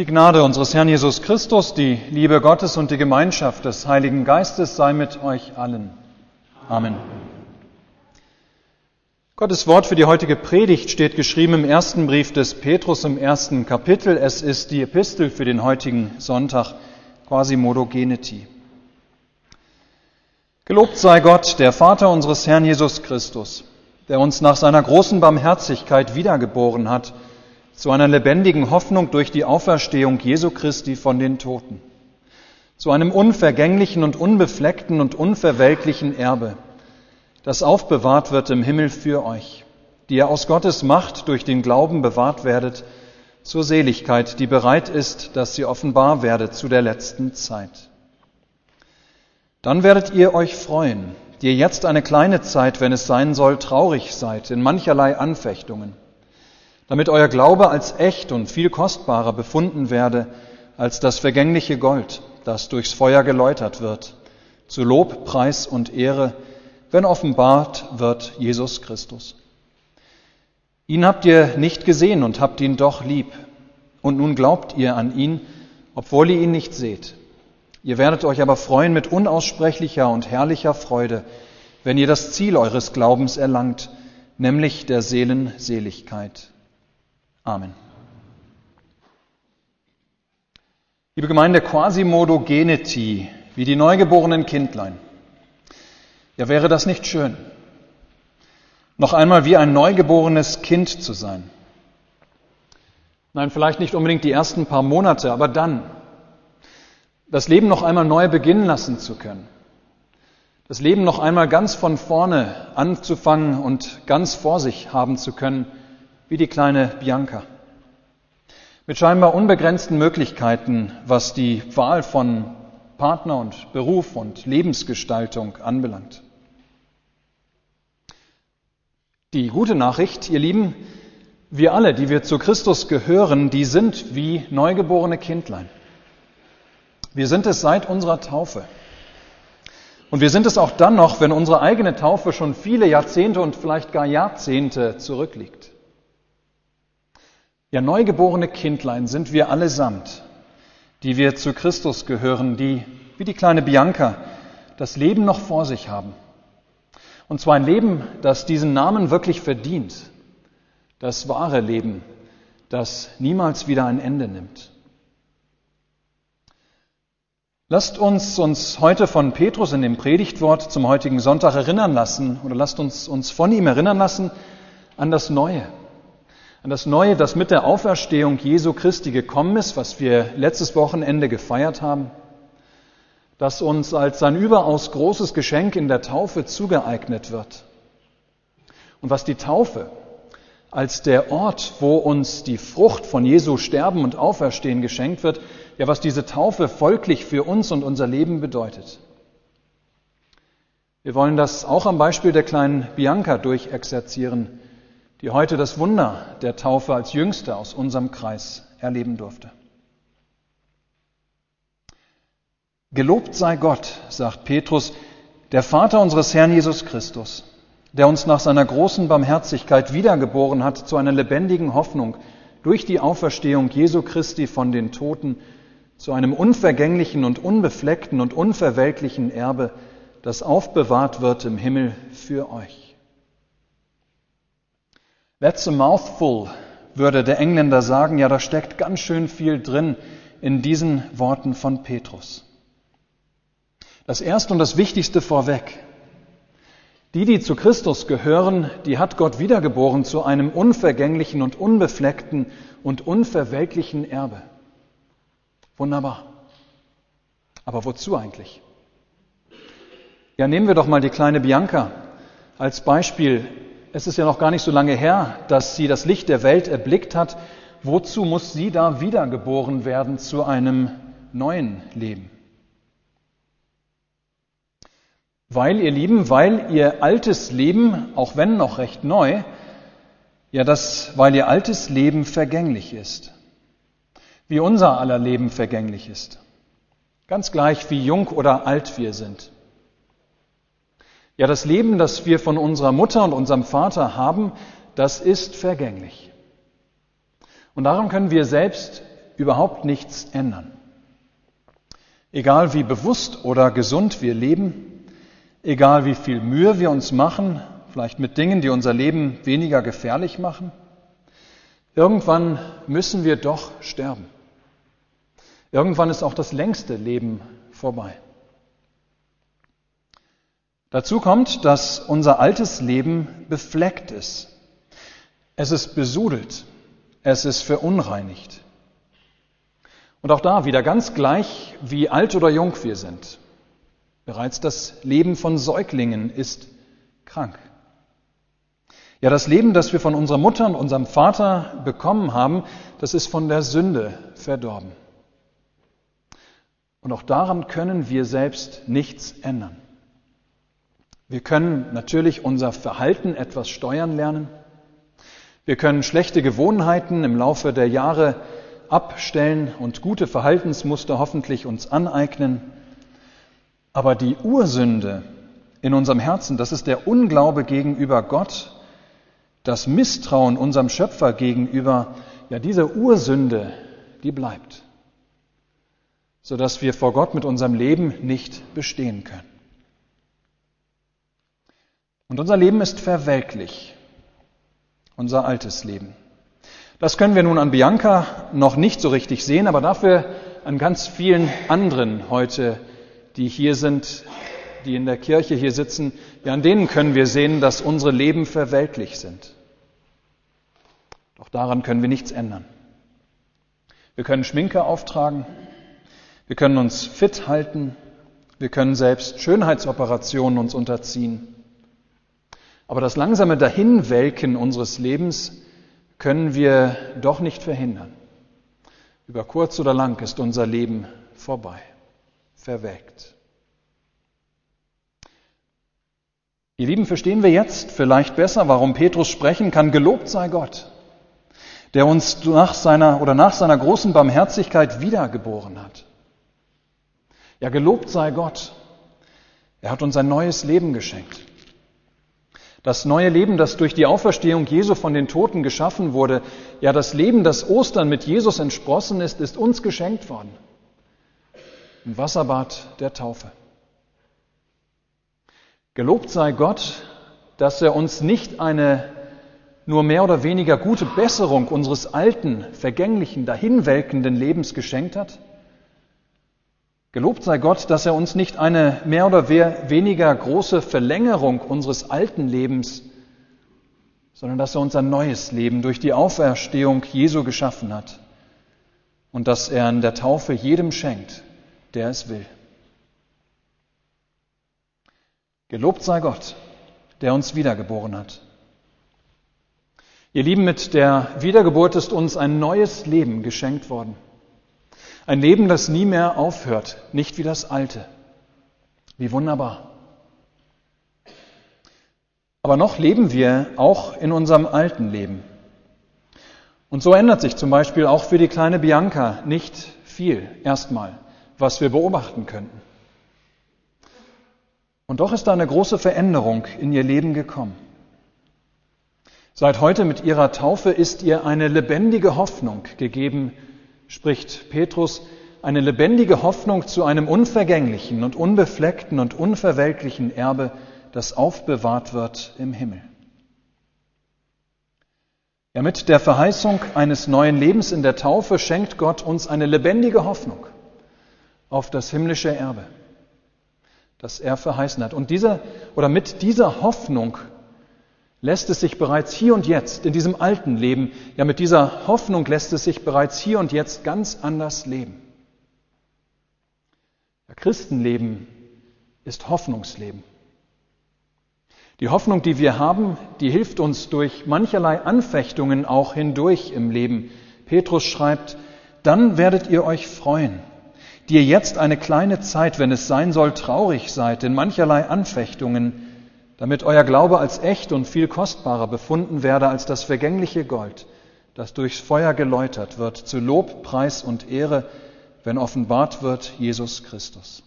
Die Gnade unseres Herrn Jesus Christus, die Liebe Gottes und die Gemeinschaft des Heiligen Geistes sei mit euch allen. Amen. Gottes Wort für die heutige Predigt steht geschrieben im ersten Brief des Petrus im ersten Kapitel. Es ist die Epistel für den heutigen Sonntag, quasi Modogeneti. Gelobt sei Gott, der Vater unseres Herrn Jesus Christus, der uns nach seiner großen Barmherzigkeit wiedergeboren hat zu einer lebendigen Hoffnung durch die Auferstehung Jesu Christi von den Toten, zu einem unvergänglichen und unbefleckten und unverwelklichen Erbe, das aufbewahrt wird im Himmel für euch, die ihr aus Gottes Macht durch den Glauben bewahrt werdet, zur Seligkeit, die bereit ist, dass sie offenbar werde zu der letzten Zeit. Dann werdet ihr euch freuen, die ihr jetzt eine kleine Zeit, wenn es sein soll, traurig seid in mancherlei Anfechtungen damit euer Glaube als echt und viel kostbarer befunden werde als das vergängliche Gold, das durchs Feuer geläutert wird, zu Lob, Preis und Ehre, wenn offenbart wird Jesus Christus. Ihn habt ihr nicht gesehen und habt ihn doch lieb, und nun glaubt ihr an ihn, obwohl ihr ihn nicht seht. Ihr werdet euch aber freuen mit unaussprechlicher und herrlicher Freude, wenn ihr das Ziel eures Glaubens erlangt, nämlich der Seelenseligkeit. Amen. Liebe Gemeinde, Quasimodogeneti, wie die neugeborenen Kindlein. Ja, wäre das nicht schön? Noch einmal wie ein neugeborenes Kind zu sein. Nein, vielleicht nicht unbedingt die ersten paar Monate, aber dann das Leben noch einmal neu beginnen lassen zu können. Das Leben noch einmal ganz von vorne anzufangen und ganz vor sich haben zu können wie die kleine Bianca. Mit scheinbar unbegrenzten Möglichkeiten, was die Wahl von Partner und Beruf und Lebensgestaltung anbelangt. Die gute Nachricht, ihr Lieben, wir alle, die wir zu Christus gehören, die sind wie neugeborene Kindlein. Wir sind es seit unserer Taufe. Und wir sind es auch dann noch, wenn unsere eigene Taufe schon viele Jahrzehnte und vielleicht gar Jahrzehnte zurückliegt. Ja, neugeborene Kindlein sind wir allesamt, die wir zu Christus gehören, die, wie die kleine Bianca, das Leben noch vor sich haben. Und zwar ein Leben, das diesen Namen wirklich verdient. Das wahre Leben, das niemals wieder ein Ende nimmt. Lasst uns uns heute von Petrus in dem Predigtwort zum heutigen Sonntag erinnern lassen, oder lasst uns uns von ihm erinnern lassen an das Neue, an das Neue, das mit der Auferstehung Jesu Christi gekommen ist, was wir letztes Wochenende gefeiert haben, das uns als ein überaus großes Geschenk in der Taufe zugeeignet wird. Und was die Taufe als der Ort, wo uns die Frucht von Jesu Sterben und Auferstehen geschenkt wird, ja, was diese Taufe folglich für uns und unser Leben bedeutet. Wir wollen das auch am Beispiel der kleinen Bianca durchexerzieren, die heute das Wunder der Taufe als Jüngste aus unserem Kreis erleben durfte. Gelobt sei Gott, sagt Petrus, der Vater unseres Herrn Jesus Christus, der uns nach seiner großen Barmherzigkeit wiedergeboren hat zu einer lebendigen Hoffnung durch die Auferstehung Jesu Christi von den Toten, zu einem unvergänglichen und unbefleckten und unverwelklichen Erbe, das aufbewahrt wird im Himmel für euch. That's a mouthful, würde der Engländer sagen. Ja, da steckt ganz schön viel drin in diesen Worten von Petrus. Das Erste und das Wichtigste vorweg. Die, die zu Christus gehören, die hat Gott wiedergeboren zu einem unvergänglichen und unbefleckten und unverwelklichen Erbe. Wunderbar. Aber wozu eigentlich? Ja, nehmen wir doch mal die kleine Bianca als Beispiel es ist ja noch gar nicht so lange her, dass sie das Licht der Welt erblickt hat. Wozu muss sie da wiedergeboren werden zu einem neuen Leben? Weil, ihr Lieben, weil ihr altes Leben, auch wenn noch recht neu, ja, das, weil ihr altes Leben vergänglich ist. Wie unser aller Leben vergänglich ist. Ganz gleich, wie jung oder alt wir sind. Ja, das Leben, das wir von unserer Mutter und unserem Vater haben, das ist vergänglich. Und darum können wir selbst überhaupt nichts ändern. Egal wie bewusst oder gesund wir leben, egal wie viel Mühe wir uns machen, vielleicht mit Dingen, die unser Leben weniger gefährlich machen, irgendwann müssen wir doch sterben. Irgendwann ist auch das längste Leben vorbei. Dazu kommt, dass unser altes Leben befleckt ist. Es ist besudelt. Es ist verunreinigt. Und auch da wieder ganz gleich, wie alt oder jung wir sind. Bereits das Leben von Säuglingen ist krank. Ja, das Leben, das wir von unserer Mutter und unserem Vater bekommen haben, das ist von der Sünde verdorben. Und auch daran können wir selbst nichts ändern. Wir können natürlich unser Verhalten etwas steuern lernen. Wir können schlechte Gewohnheiten im Laufe der Jahre abstellen und gute Verhaltensmuster hoffentlich uns aneignen. Aber die Ursünde in unserem Herzen, das ist der Unglaube gegenüber Gott, das Misstrauen unserem Schöpfer gegenüber, ja diese Ursünde, die bleibt sodass wir vor Gott mit unserem Leben nicht bestehen können. Und unser Leben ist verwelklich, unser altes Leben. Das können wir nun an Bianca noch nicht so richtig sehen, aber dafür an ganz vielen anderen heute, die hier sind, die in der Kirche hier sitzen, ja, an denen können wir sehen, dass unsere Leben verwelklich sind. Doch daran können wir nichts ändern. Wir können Schminke auftragen, wir können uns fit halten. Wir können selbst Schönheitsoperationen uns unterziehen. Aber das langsame Dahinwelken unseres Lebens können wir doch nicht verhindern. Über kurz oder lang ist unser Leben vorbei, verwelkt. Ihr Lieben, verstehen wir jetzt vielleicht besser, warum Petrus sprechen kann, gelobt sei Gott, der uns nach seiner oder nach seiner großen Barmherzigkeit wiedergeboren hat. Ja, gelobt sei Gott. Er hat uns ein neues Leben geschenkt. Das neue Leben, das durch die Auferstehung Jesu von den Toten geschaffen wurde, ja das Leben, das Ostern mit Jesus entsprossen ist, ist uns geschenkt worden. Im Wasserbad der Taufe. Gelobt sei Gott, dass er uns nicht eine nur mehr oder weniger gute Besserung unseres alten, vergänglichen, dahinwelkenden Lebens geschenkt hat, Gelobt sei Gott, dass er uns nicht eine mehr oder weniger große Verlängerung unseres alten Lebens, sondern dass er uns ein neues Leben durch die Auferstehung Jesu geschaffen hat und dass er in der Taufe jedem schenkt, der es will. Gelobt sei Gott, der uns wiedergeboren hat. Ihr Lieben, mit der Wiedergeburt ist uns ein neues Leben geschenkt worden. Ein Leben, das nie mehr aufhört, nicht wie das alte. Wie wunderbar. Aber noch leben wir auch in unserem alten Leben. Und so ändert sich zum Beispiel auch für die kleine Bianca nicht viel erstmal, was wir beobachten könnten. Und doch ist da eine große Veränderung in ihr Leben gekommen. Seit heute mit ihrer Taufe ist ihr eine lebendige Hoffnung gegeben spricht Petrus, eine lebendige Hoffnung zu einem unvergänglichen und unbefleckten und unverwelklichen Erbe, das aufbewahrt wird im Himmel. Ja, mit der Verheißung eines neuen Lebens in der Taufe schenkt Gott uns eine lebendige Hoffnung auf das himmlische Erbe, das er verheißen hat. Und diese, oder mit dieser Hoffnung lässt es sich bereits hier und jetzt, in diesem alten Leben, ja mit dieser Hoffnung lässt es sich bereits hier und jetzt ganz anders leben. Ja, Christenleben ist Hoffnungsleben. Die Hoffnung, die wir haben, die hilft uns durch mancherlei Anfechtungen auch hindurch im Leben. Petrus schreibt, dann werdet ihr euch freuen, die ihr jetzt eine kleine Zeit, wenn es sein soll, traurig seid in mancherlei Anfechtungen, damit euer Glaube als echt und viel kostbarer befunden werde als das vergängliche Gold, das durchs Feuer geläutert wird, zu Lob, Preis und Ehre, wenn offenbart wird Jesus Christus.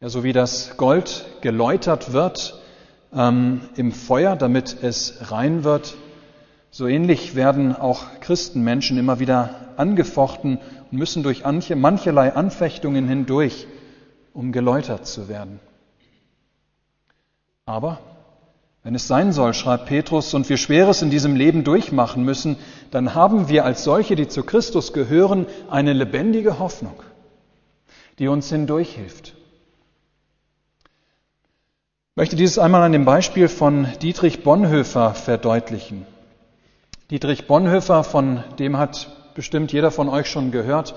Ja, so wie das Gold geläutert wird ähm, im Feuer, damit es rein wird, So ähnlich werden auch Christenmenschen immer wieder angefochten und müssen durch mancherlei Anfechtungen hindurch, um geläutert zu werden. Aber wenn es sein soll, schreibt Petrus, und wir Schweres in diesem Leben durchmachen müssen, dann haben wir als solche, die zu Christus gehören, eine lebendige Hoffnung, die uns hindurchhilft. Ich möchte dieses einmal an dem Beispiel von Dietrich Bonhoeffer verdeutlichen. Dietrich Bonhoeffer, von dem hat bestimmt jeder von euch schon gehört.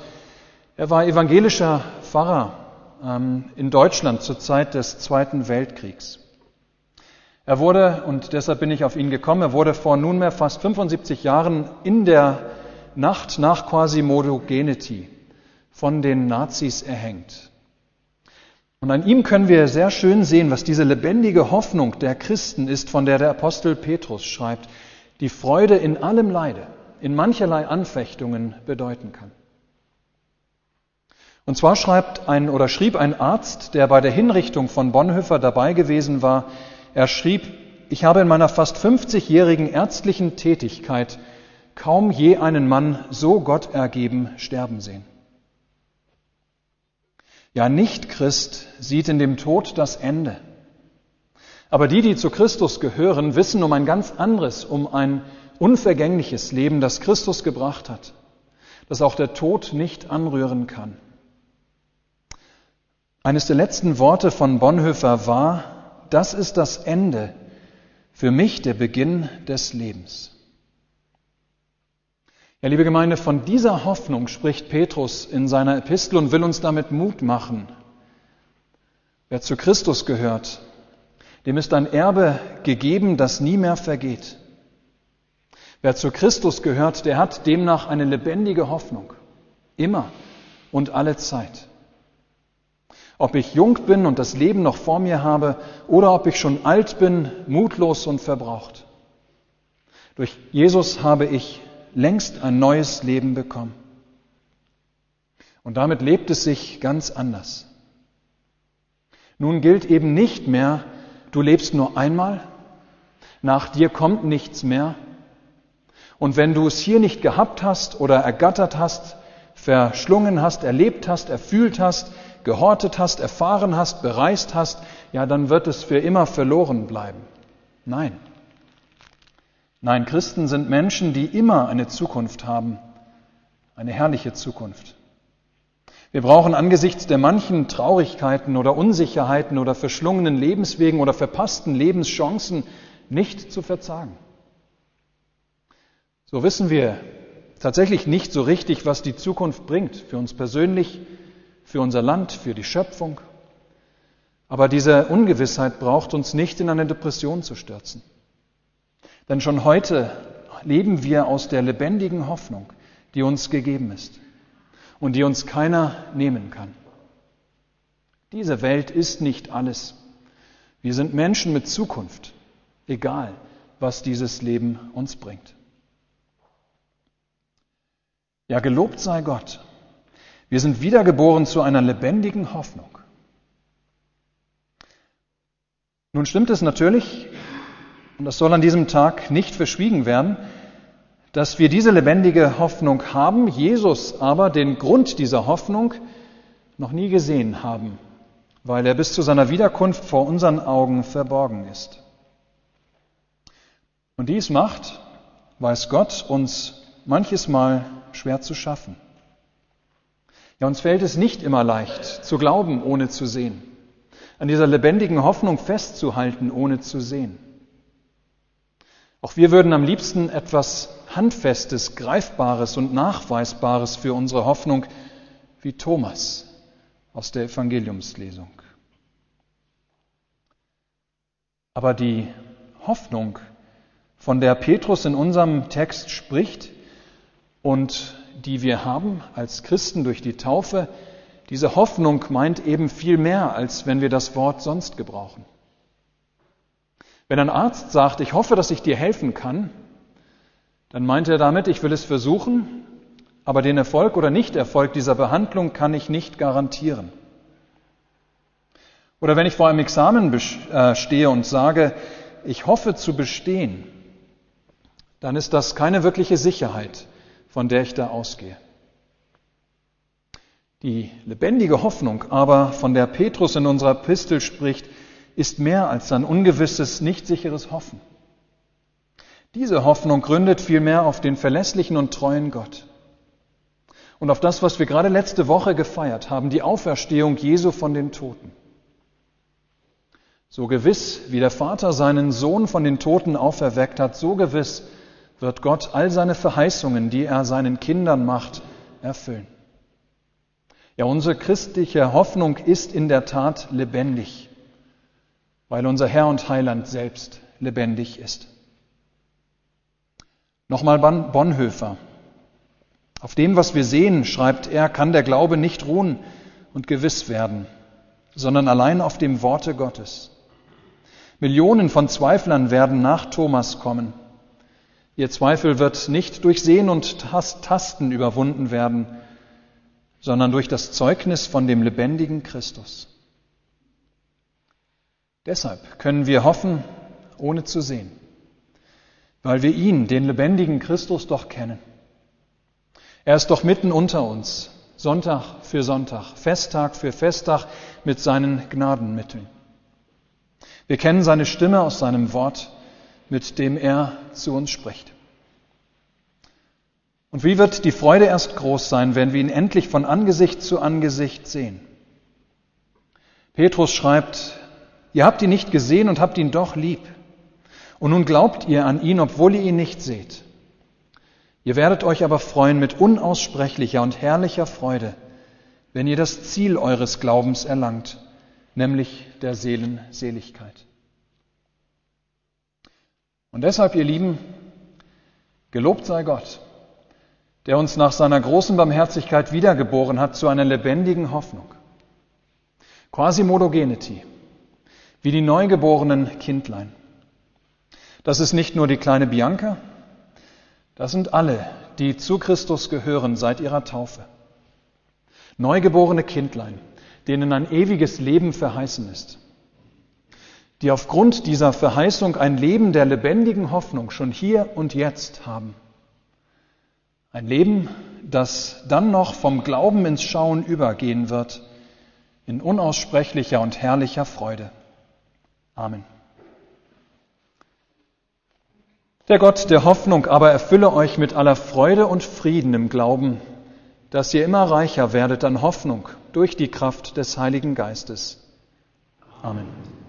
Er war evangelischer Pfarrer ähm, in Deutschland zur Zeit des Zweiten Weltkriegs. Er wurde, und deshalb bin ich auf ihn gekommen, er wurde vor nunmehr fast 75 Jahren in der Nacht nach Quasimodo Geneti von den Nazis erhängt. Und an ihm können wir sehr schön sehen, was diese lebendige Hoffnung der Christen ist, von der der Apostel Petrus schreibt, die Freude in allem Leide, in mancherlei Anfechtungen bedeuten kann. Und zwar schreibt ein oder schrieb ein Arzt, der bei der Hinrichtung von Bonhoeffer dabei gewesen war, er schrieb, ich habe in meiner fast 50-jährigen ärztlichen Tätigkeit kaum je einen Mann so Gott ergeben sterben sehen. Ja, nicht Christ sieht in dem Tod das Ende. Aber die, die zu Christus gehören, wissen um ein ganz anderes, um ein unvergängliches Leben, das Christus gebracht hat, das auch der Tod nicht anrühren kann. Eines der letzten Worte von Bonhoeffer war, das ist das Ende, für mich der Beginn des Lebens. Ja, liebe Gemeinde, von dieser Hoffnung spricht Petrus in seiner Epistel und will uns damit Mut machen. Wer zu Christus gehört, dem ist ein Erbe gegeben, das nie mehr vergeht. Wer zu Christus gehört, der hat demnach eine lebendige Hoffnung, immer und alle Zeit. Ob ich jung bin und das Leben noch vor mir habe oder ob ich schon alt bin, mutlos und verbraucht. Durch Jesus habe ich längst ein neues Leben bekommen. Und damit lebt es sich ganz anders. Nun gilt eben nicht mehr, du lebst nur einmal, nach dir kommt nichts mehr. Und wenn du es hier nicht gehabt hast oder ergattert hast, verschlungen hast, erlebt hast, erfühlt hast, gehortet hast, erfahren hast, bereist hast, ja, dann wird es für immer verloren bleiben. Nein. Nein, Christen sind Menschen, die immer eine Zukunft haben, eine herrliche Zukunft. Wir brauchen angesichts der manchen Traurigkeiten oder Unsicherheiten oder verschlungenen Lebenswegen oder verpassten Lebenschancen nicht zu verzagen. So wissen wir tatsächlich nicht so richtig, was die Zukunft bringt, für uns persönlich, für unser Land, für die Schöpfung. Aber diese Ungewissheit braucht uns nicht in eine Depression zu stürzen. Denn schon heute leben wir aus der lebendigen Hoffnung, die uns gegeben ist und die uns keiner nehmen kann. Diese Welt ist nicht alles. Wir sind Menschen mit Zukunft, egal was dieses Leben uns bringt. Ja, gelobt sei Gott wir sind wiedergeboren zu einer lebendigen Hoffnung. Nun stimmt es natürlich, und das soll an diesem Tag nicht verschwiegen werden, dass wir diese lebendige Hoffnung haben, Jesus aber den Grund dieser Hoffnung noch nie gesehen haben, weil er bis zu seiner Wiederkunft vor unseren Augen verborgen ist. Und dies macht, weiß Gott, uns manches Mal schwer zu schaffen. Ja, uns fällt es nicht immer leicht, zu glauben, ohne zu sehen, an dieser lebendigen Hoffnung festzuhalten, ohne zu sehen. Auch wir würden am liebsten etwas Handfestes, Greifbares und Nachweisbares für unsere Hoffnung wie Thomas aus der Evangeliumslesung. Aber die Hoffnung, von der Petrus in unserem Text spricht und die wir haben als Christen durch die Taufe, diese Hoffnung meint eben viel mehr, als wenn wir das Wort sonst gebrauchen. Wenn ein Arzt sagt, ich hoffe, dass ich dir helfen kann, dann meint er damit, ich will es versuchen, aber den Erfolg oder Nichterfolg dieser Behandlung kann ich nicht garantieren. Oder wenn ich vor einem Examen äh, stehe und sage, ich hoffe zu bestehen, dann ist das keine wirkliche Sicherheit, von der ich da ausgehe. Die lebendige Hoffnung aber, von der Petrus in unserer Epistel spricht, ist mehr als ein ungewisses, nicht sicheres Hoffen. Diese Hoffnung gründet vielmehr auf den verlässlichen und treuen Gott und auf das, was wir gerade letzte Woche gefeiert haben, die Auferstehung Jesu von den Toten. So gewiss, wie der Vater seinen Sohn von den Toten auferweckt hat, so gewiss wird Gott all seine Verheißungen, die er seinen Kindern macht, erfüllen. Ja, unsere christliche Hoffnung ist in der Tat lebendig, weil unser Herr und Heiland selbst lebendig ist. Nochmal Bonhoeffer. Auf dem, was wir sehen, schreibt er, kann der Glaube nicht ruhen und gewiss werden, sondern allein auf dem Worte Gottes. Millionen von Zweiflern werden nach Thomas kommen. Ihr Zweifel wird nicht durch Sehen und Tasten überwunden werden, sondern durch das Zeugnis von dem lebendigen Christus. Deshalb können wir hoffen, ohne zu sehen, weil wir ihn, den lebendigen Christus, doch kennen. Er ist doch mitten unter uns, Sonntag für Sonntag, Festtag für Festtag mit seinen Gnadenmitteln. Wir kennen seine Stimme aus seinem Wort, mit dem er zu uns spricht. Und wie wird die Freude erst groß sein, wenn wir ihn endlich von Angesicht zu Angesicht sehen? Petrus schreibt, ihr habt ihn nicht gesehen und habt ihn doch lieb. Und nun glaubt ihr an ihn, obwohl ihr ihn nicht seht. Ihr werdet euch aber freuen mit unaussprechlicher und herrlicher Freude, wenn ihr das Ziel eures Glaubens erlangt, nämlich der Seelenseligkeit. Und deshalb, ihr Lieben, gelobt sei Gott, der uns nach seiner großen Barmherzigkeit wiedergeboren hat zu einer lebendigen Hoffnung. Quasi Geneti, wie die neugeborenen Kindlein. Das ist nicht nur die kleine Bianca, das sind alle, die zu Christus gehören seit ihrer Taufe. Neugeborene Kindlein, denen ein ewiges Leben verheißen ist, die aufgrund dieser Verheißung ein Leben der lebendigen Hoffnung schon hier und jetzt haben. Ein Leben, das dann noch vom Glauben ins Schauen übergehen wird, in unaussprechlicher und herrlicher Freude. Amen. Der Gott der Hoffnung aber erfülle euch mit aller Freude und Frieden im Glauben, dass ihr immer reicher werdet an Hoffnung durch die Kraft des Heiligen Geistes. Amen.